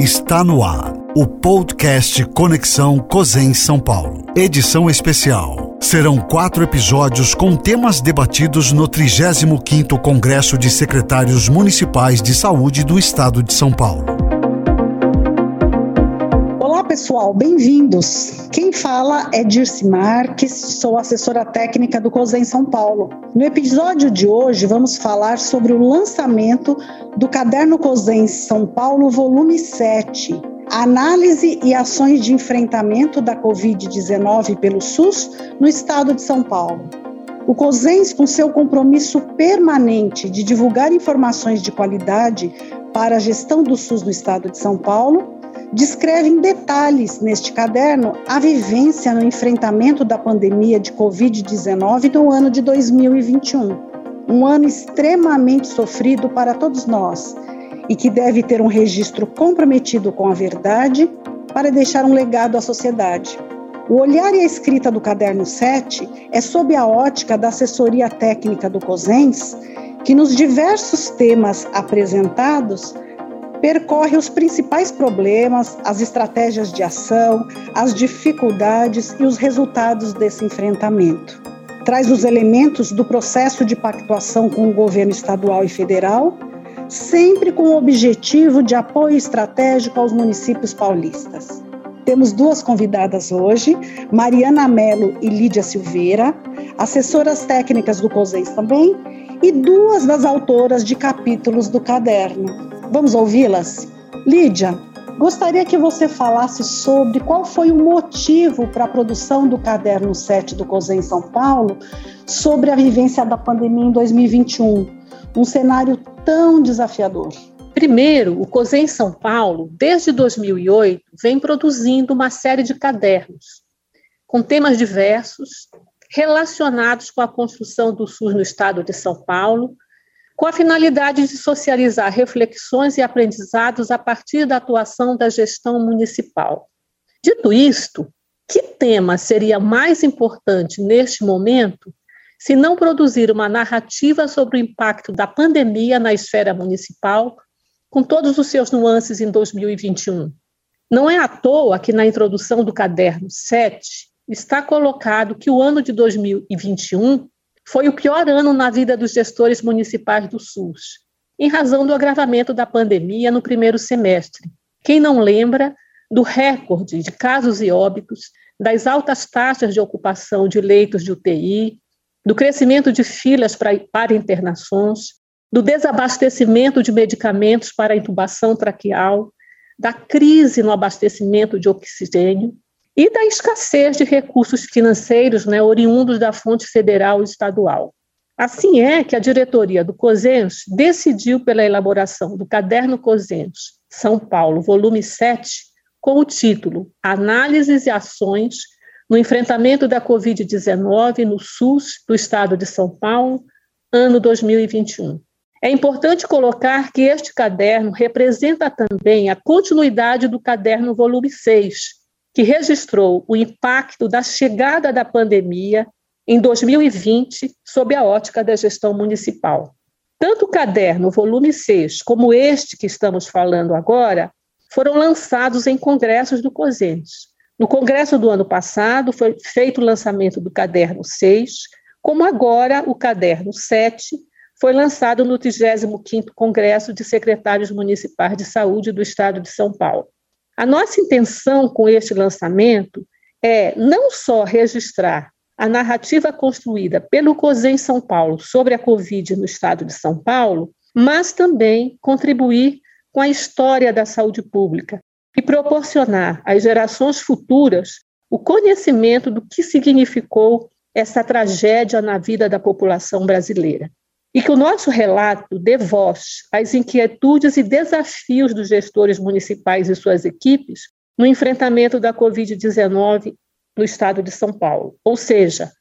Está no ar o podcast Conexão COSEM São Paulo. Edição especial. Serão quatro episódios com temas debatidos no 35º Congresso de Secretários Municipais de Saúde do Estado de São Paulo pessoal, bem-vindos. Quem fala é Dirce Marques, sou assessora técnica do COSEM São Paulo. No episódio de hoje, vamos falar sobre o lançamento do Caderno COSEM São Paulo, volume 7, Análise e ações de enfrentamento da Covid-19 pelo SUS no estado de São Paulo. O COSENS, com seu compromisso permanente de divulgar informações de qualidade para a gestão do SUS no estado de São Paulo, descreve em detalhes neste caderno a vivência no enfrentamento da pandemia de Covid-19 no ano de 2021. Um ano extremamente sofrido para todos nós e que deve ter um registro comprometido com a verdade para deixar um legado à sociedade. O olhar e a escrita do caderno 7 é sob a ótica da assessoria técnica do COSENS, que nos diversos temas apresentados percorre os principais problemas, as estratégias de ação, as dificuldades e os resultados desse enfrentamento. Traz os elementos do processo de pactuação com o governo estadual e federal, sempre com o objetivo de apoio estratégico aos municípios paulistas. Temos duas convidadas hoje, Mariana Melo e Lídia Silveira, assessoras técnicas do COSEIS também, e duas das autoras de capítulos do caderno, Vamos ouvi-las? Lídia, gostaria que você falasse sobre qual foi o motivo para a produção do caderno 7 do COSEM São Paulo sobre a vivência da pandemia em 2021, um cenário tão desafiador. Primeiro, o COSEM São Paulo, desde 2008, vem produzindo uma série de cadernos com temas diversos relacionados com a construção do SUS no estado de São Paulo, com a finalidade de socializar reflexões e aprendizados a partir da atuação da gestão municipal. Dito isto, que tema seria mais importante neste momento se não produzir uma narrativa sobre o impacto da pandemia na esfera municipal, com todos os seus nuances em 2021? Não é à toa que na introdução do caderno 7 está colocado que o ano de 2021 foi o pior ano na vida dos gestores municipais do SUS, em razão do agravamento da pandemia no primeiro semestre. Quem não lembra do recorde de casos e óbitos, das altas taxas de ocupação de leitos de UTI, do crescimento de filas para, para internações, do desabastecimento de medicamentos para intubação traqueal, da crise no abastecimento de oxigênio, e da escassez de recursos financeiros né, oriundos da fonte federal e estadual. Assim é que a diretoria do COSENS decidiu pela elaboração do Caderno COSENS São Paulo, volume 7, com o título Análises e Ações no Enfrentamento da Covid-19 no SUS do Estado de São Paulo, ano 2021. É importante colocar que este caderno representa também a continuidade do caderno volume 6, que registrou o impacto da chegada da pandemia em 2020 sob a ótica da gestão municipal. Tanto o caderno volume 6 como este que estamos falando agora foram lançados em congressos do COSENS. No congresso do ano passado foi feito o lançamento do caderno 6, como agora o caderno 7 foi lançado no 35º Congresso de Secretários Municipais de Saúde do Estado de São Paulo. A nossa intenção com este lançamento é não só registrar a narrativa construída pelo COSEM São Paulo sobre a Covid no estado de São Paulo, mas também contribuir com a história da saúde pública e proporcionar às gerações futuras o conhecimento do que significou essa tragédia na vida da população brasileira e que o nosso relato dê voz às inquietudes e desafios dos gestores municipais e suas equipes no enfrentamento da Covid-19 no estado de São Paulo. Ou seja,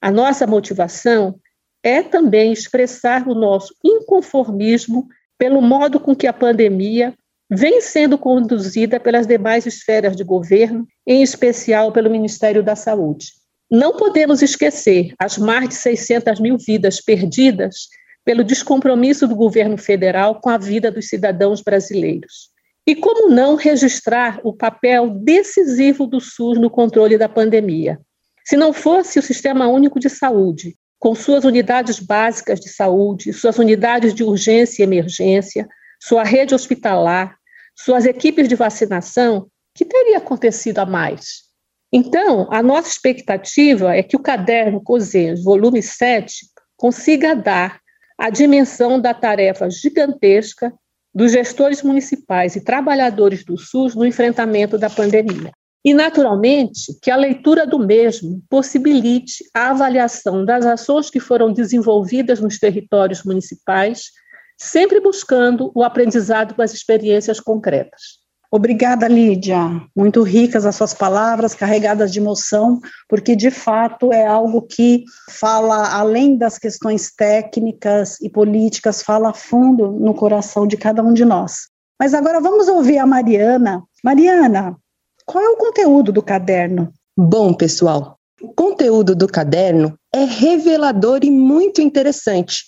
a nossa motivação é também expressar o nosso inconformismo pelo modo com que a pandemia vem sendo conduzida pelas demais esferas de governo, em especial pelo Ministério da Saúde. Não podemos esquecer as mais de 600 mil vidas perdidas pelo descompromisso do governo federal com a vida dos cidadãos brasileiros. E como não registrar o papel decisivo do SUS no controle da pandemia? Se não fosse o Sistema Único de Saúde, com suas unidades básicas de saúde, suas unidades de urgência e emergência, sua rede hospitalar, suas equipes de vacinação, que teria acontecido a mais? Então, a nossa expectativa é que o caderno COSENS, volume 7, consiga dar a dimensão da tarefa gigantesca dos gestores municipais e trabalhadores do SUS no enfrentamento da pandemia. E, naturalmente, que a leitura do mesmo possibilite a avaliação das ações que foram desenvolvidas nos territórios municipais, sempre buscando o aprendizado com as experiências concretas. Obrigada, Lídia. Muito ricas as suas palavras, carregadas de emoção, porque de fato é algo que fala além das questões técnicas e políticas, fala fundo no coração de cada um de nós. Mas agora vamos ouvir a Mariana. Mariana, qual é o conteúdo do caderno? Bom, pessoal, o conteúdo do caderno é revelador e muito interessante.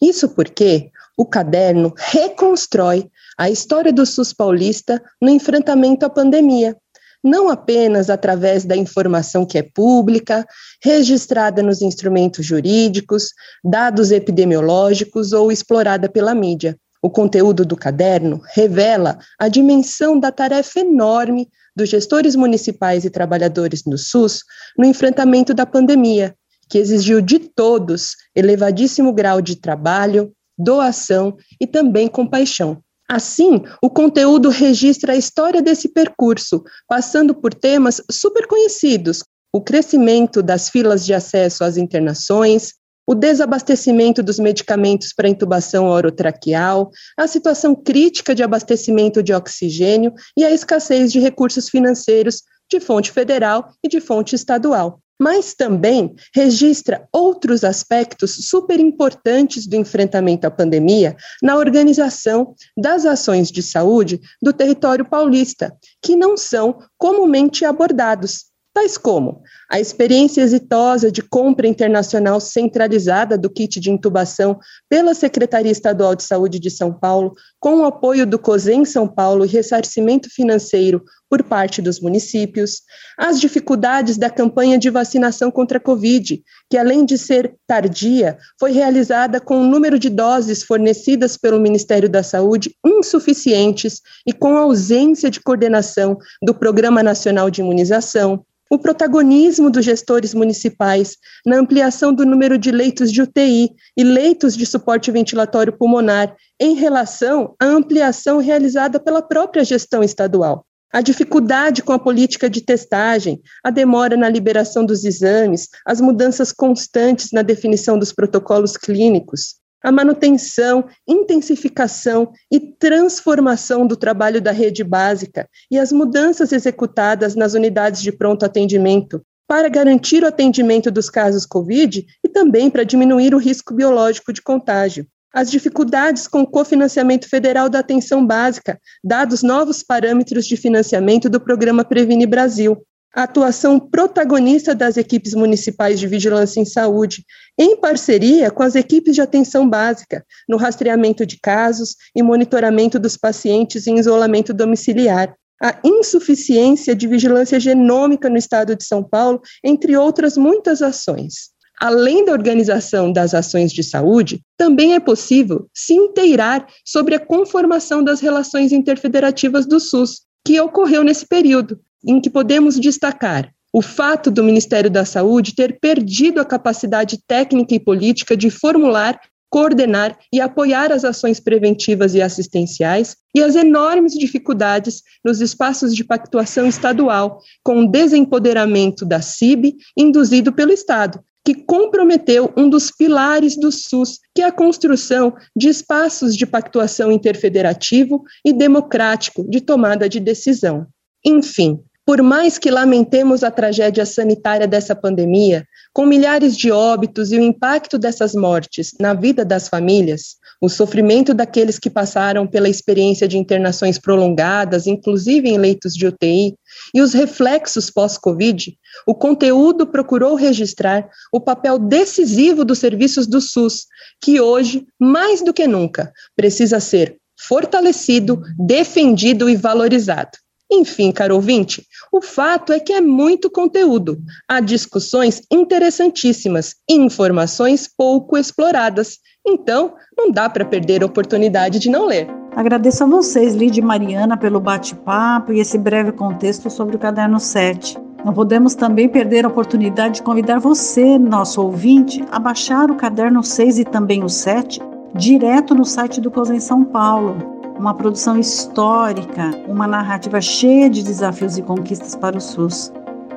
Isso porque o caderno reconstrói a história do SUS paulista no enfrentamento à pandemia, não apenas através da informação que é pública, registrada nos instrumentos jurídicos, dados epidemiológicos ou explorada pela mídia. O conteúdo do caderno revela a dimensão da tarefa enorme dos gestores municipais e trabalhadores do SUS no enfrentamento da pandemia, que exigiu de todos elevadíssimo grau de trabalho, doação e também compaixão. Assim, o conteúdo registra a história desse percurso, passando por temas super conhecidos: o crescimento das filas de acesso às internações, o desabastecimento dos medicamentos para intubação orotraqueal, a situação crítica de abastecimento de oxigênio e a escassez de recursos financeiros de fonte federal e de fonte estadual mas também registra outros aspectos super importantes do enfrentamento à pandemia na organização das ações de saúde do território paulista, que não são comumente abordados, tais como a experiência exitosa de compra internacional centralizada do kit de intubação pela Secretaria Estadual de Saúde de São Paulo, com o apoio do COSEM São Paulo e ressarcimento financeiro por parte dos municípios, as dificuldades da campanha de vacinação contra a Covid, que além de ser tardia, foi realizada com o número de doses fornecidas pelo Ministério da Saúde insuficientes e com ausência de coordenação do Programa Nacional de Imunização, o protagonismo dos gestores municipais na ampliação do número de leitos de UTI e leitos de suporte ventilatório pulmonar em relação à ampliação realizada pela própria gestão estadual. A dificuldade com a política de testagem, a demora na liberação dos exames, as mudanças constantes na definição dos protocolos clínicos, a manutenção, intensificação e transformação do trabalho da rede básica e as mudanças executadas nas unidades de pronto atendimento para garantir o atendimento dos casos Covid e também para diminuir o risco biológico de contágio. As dificuldades com o cofinanciamento federal da atenção básica, dados novos parâmetros de financiamento do programa Previne Brasil, a atuação protagonista das equipes municipais de vigilância em saúde, em parceria com as equipes de atenção básica, no rastreamento de casos e monitoramento dos pacientes em isolamento domiciliar, a insuficiência de vigilância genômica no estado de São Paulo, entre outras muitas ações. Além da organização das ações de saúde, também é possível se inteirar sobre a conformação das relações interfederativas do SUS, que ocorreu nesse período, em que podemos destacar o fato do Ministério da Saúde ter perdido a capacidade técnica e política de formular, coordenar e apoiar as ações preventivas e assistenciais e as enormes dificuldades nos espaços de pactuação estadual, com o desempoderamento da CIB induzido pelo Estado, que comprometeu um dos pilares do SUS, que é a construção de espaços de pactuação interfederativo e democrático de tomada de decisão. Enfim, por mais que lamentemos a tragédia sanitária dessa pandemia, com milhares de óbitos e o impacto dessas mortes na vida das famílias, o sofrimento daqueles que passaram pela experiência de internações prolongadas, inclusive em leitos de UTI, e os reflexos pós-Covid, o conteúdo procurou registrar o papel decisivo dos serviços do SUS, que hoje, mais do que nunca, precisa ser fortalecido, defendido e valorizado. Enfim, caro ouvinte, o fato é que é muito conteúdo. Há discussões interessantíssimas e informações pouco exploradas. Então, não dá para perder a oportunidade de não ler. Agradeço a vocês, Lídia e Mariana, pelo bate-papo e esse breve contexto sobre o Caderno 7. Não podemos também perder a oportunidade de convidar você, nosso ouvinte, a baixar o Caderno 6 e também o 7 direto no site do COSEN São Paulo uma produção histórica, uma narrativa cheia de desafios e conquistas para o SUS.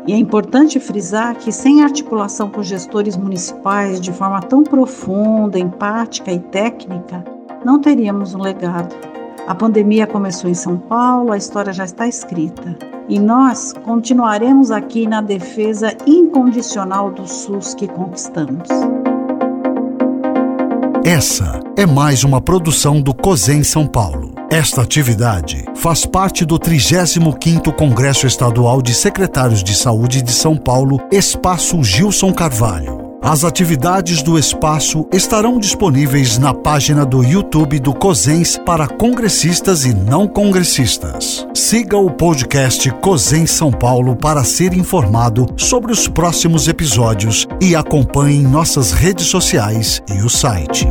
E é importante frisar que, sem articulação com gestores municipais de forma tão profunda, empática e técnica, não teríamos um legado. A pandemia começou em São Paulo, a história já está escrita. E nós continuaremos aqui na defesa incondicional do SUS que conquistamos. Essa é mais uma produção do COSEN São Paulo. Esta atividade faz parte do 35º Congresso Estadual de Secretários de Saúde de São Paulo, Espaço Gilson Carvalho. As atividades do espaço estarão disponíveis na página do YouTube do COSENS para congressistas e não congressistas. Siga o podcast COSEN São Paulo para ser informado sobre os próximos episódios e acompanhe nossas redes sociais e o site.